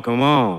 come on.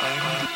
I'm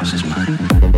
house is mine.